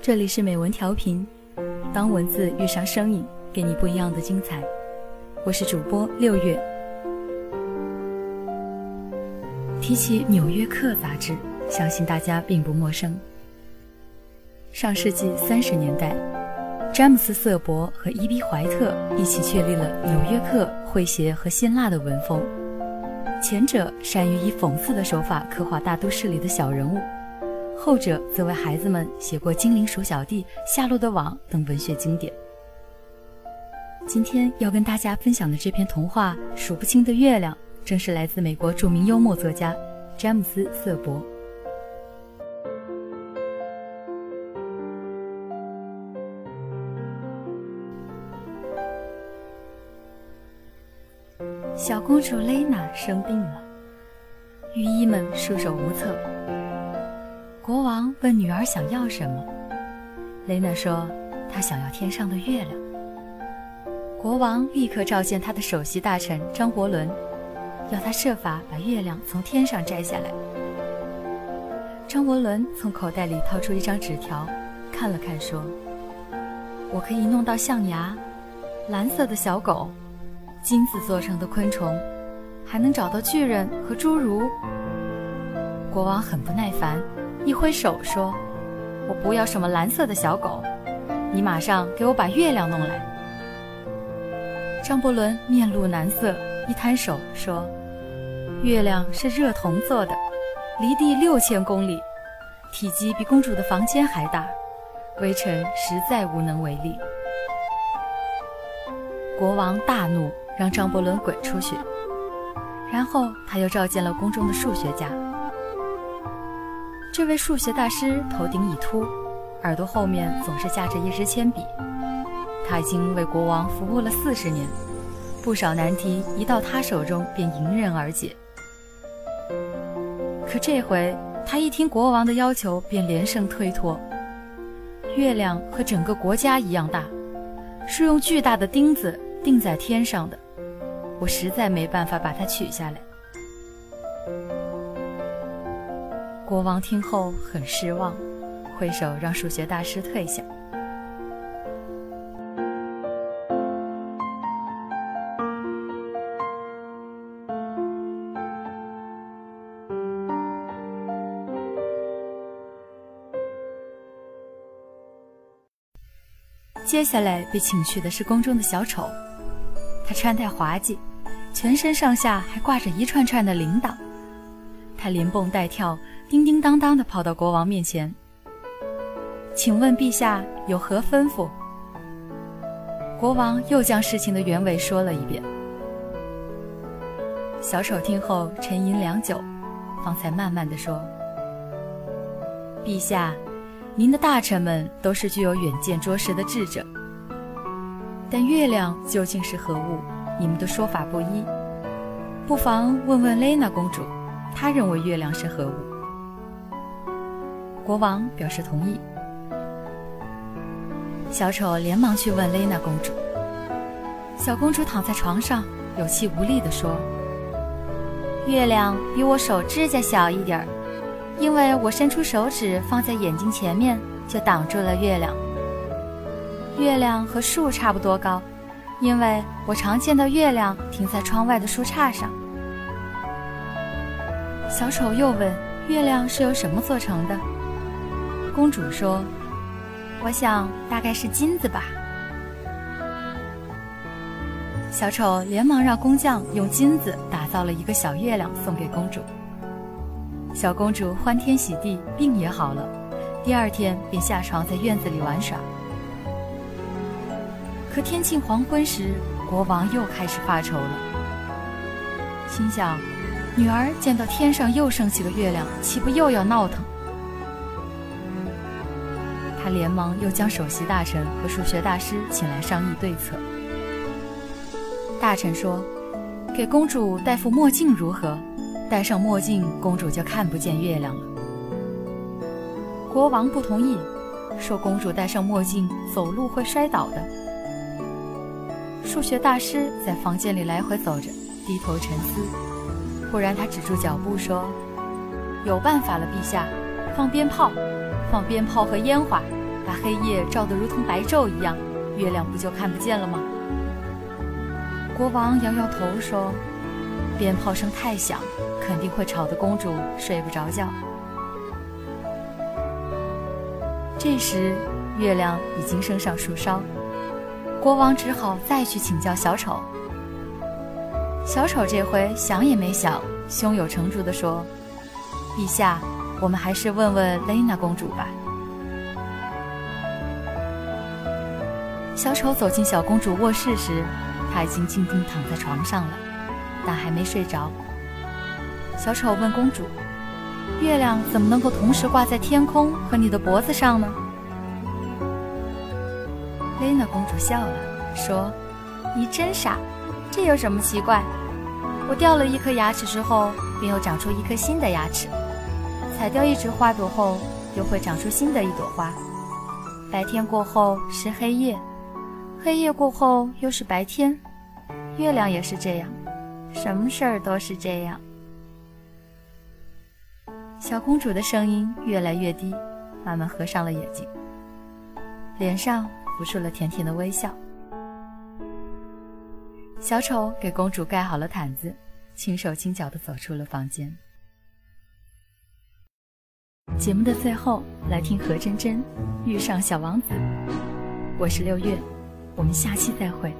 这里是美文调频，当文字遇上声音，给你不一样的精彩。我是主播六月。提起《纽约客》杂志，相信大家并不陌生。上世纪三十年代，詹姆斯·瑟伯和伊比·怀特一起确立了《纽约客》诙谐和辛辣的文风。前者善于以讽刺的手法刻画大都市里的小人物。后者则为孩子们写过《精灵鼠小弟》《夏洛的网》等文学经典。今天要跟大家分享的这篇童话《数不清的月亮》，正是来自美国著名幽默作家詹姆斯·瑟伯。小公主蕾娜生病了，御医们束手无策。国王问女儿想要什么，雷娜说：“她想要天上的月亮。”国王立刻召见他的首席大臣张伯伦，要他设法把月亮从天上摘下来。张伯伦从口袋里掏出一张纸条，看了看，说：“我可以弄到象牙、蓝色的小狗、金子做成的昆虫，还能找到巨人和侏儒。”国王很不耐烦。一挥手说：“我不要什么蓝色的小狗，你马上给我把月亮弄来。”张伯伦面露难色，一摊手说：“月亮是热铜做的，离地六千公里，体积比公主的房间还大，微臣实在无能为力。”国王大怒，让张伯伦滚出去。然后他又召见了宫中的数学家。这位数学大师头顶已秃，耳朵后面总是架着一支铅笔。他已经为国王服务了四十年，不少难题一到他手中便迎刃而解。可这回他一听国王的要求，便连声推脱。月亮和整个国家一样大，是用巨大的钉子钉在天上的，我实在没办法把它取下来。国王听后很失望，挥手让数学大师退下。接下来被请去的是宫中的小丑，他穿戴滑稽，全身上下还挂着一串串的铃铛，他连蹦带跳。叮叮当当地跑到国王面前，请问陛下有何吩咐？国王又将事情的原委说了一遍。小丑听后沉吟良久，方才慢慢地说：“陛下，您的大臣们都是具有远见卓识的智者，但月亮究竟是何物？你们的说法不一，不妨问问蕾娜公主，她认为月亮是何物？”国王表示同意。小丑连忙去问蕾娜公主。小公主躺在床上，有气无力地说：“月亮比我手指甲小一点儿，因为我伸出手指放在眼睛前面，就挡住了月亮。月亮和树差不多高，因为我常见到月亮停在窗外的树杈上。”小丑又问：“月亮是由什么做成的？”公主说：“我想大概是金子吧。”小丑连忙让工匠用金子打造了一个小月亮送给公主。小公主欢天喜地，病也好了，第二天便下床在院子里玩耍。可天近黄昏时，国王又开始发愁了，心想：女儿见到天上又升起的月亮，岂不又要闹腾？他连忙又将首席大臣和数学大师请来商议对策。大臣说：“给公主戴副墨镜如何？戴上墨镜，公主就看不见月亮了。”国王不同意，说：“公主戴上墨镜，走路会摔倒的。”数学大师在房间里来回走着，低头沉思。忽然，他止住脚步说：“有办法了，陛下，放鞭炮，放鞭炮和烟花，把黑夜照得如同白昼一样，月亮不就看不见了吗？”国王摇摇头说：“鞭炮声太响，肯定会吵得公主睡不着觉。”这时，月亮已经升上树梢，国王只好再去请教小丑。小丑这回想也没想，胸有成竹地说：“陛下，我们还是问问蕾娜公主吧。”小丑走进小公主卧室时，她已经静静躺在床上了，但还没睡着。小丑问公主。月亮怎么能够同时挂在天空和你的脖子上呢？丽娜公主笑了，说：“你真傻，这有什么奇怪？我掉了一颗牙齿之后，便又长出一颗新的牙齿；采掉一枝花朵后，又会长出新的一朵花。白天过后是黑夜，黑夜过后又是白天。月亮也是这样，什么事儿都是这样。”小公主的声音越来越低，慢慢合上了眼睛，脸上浮出了甜甜的微笑。小丑给公主盖好了毯子，轻手轻脚地走出了房间。节目的最后，来听何真真遇上小王子。我是六月，我们下期再会。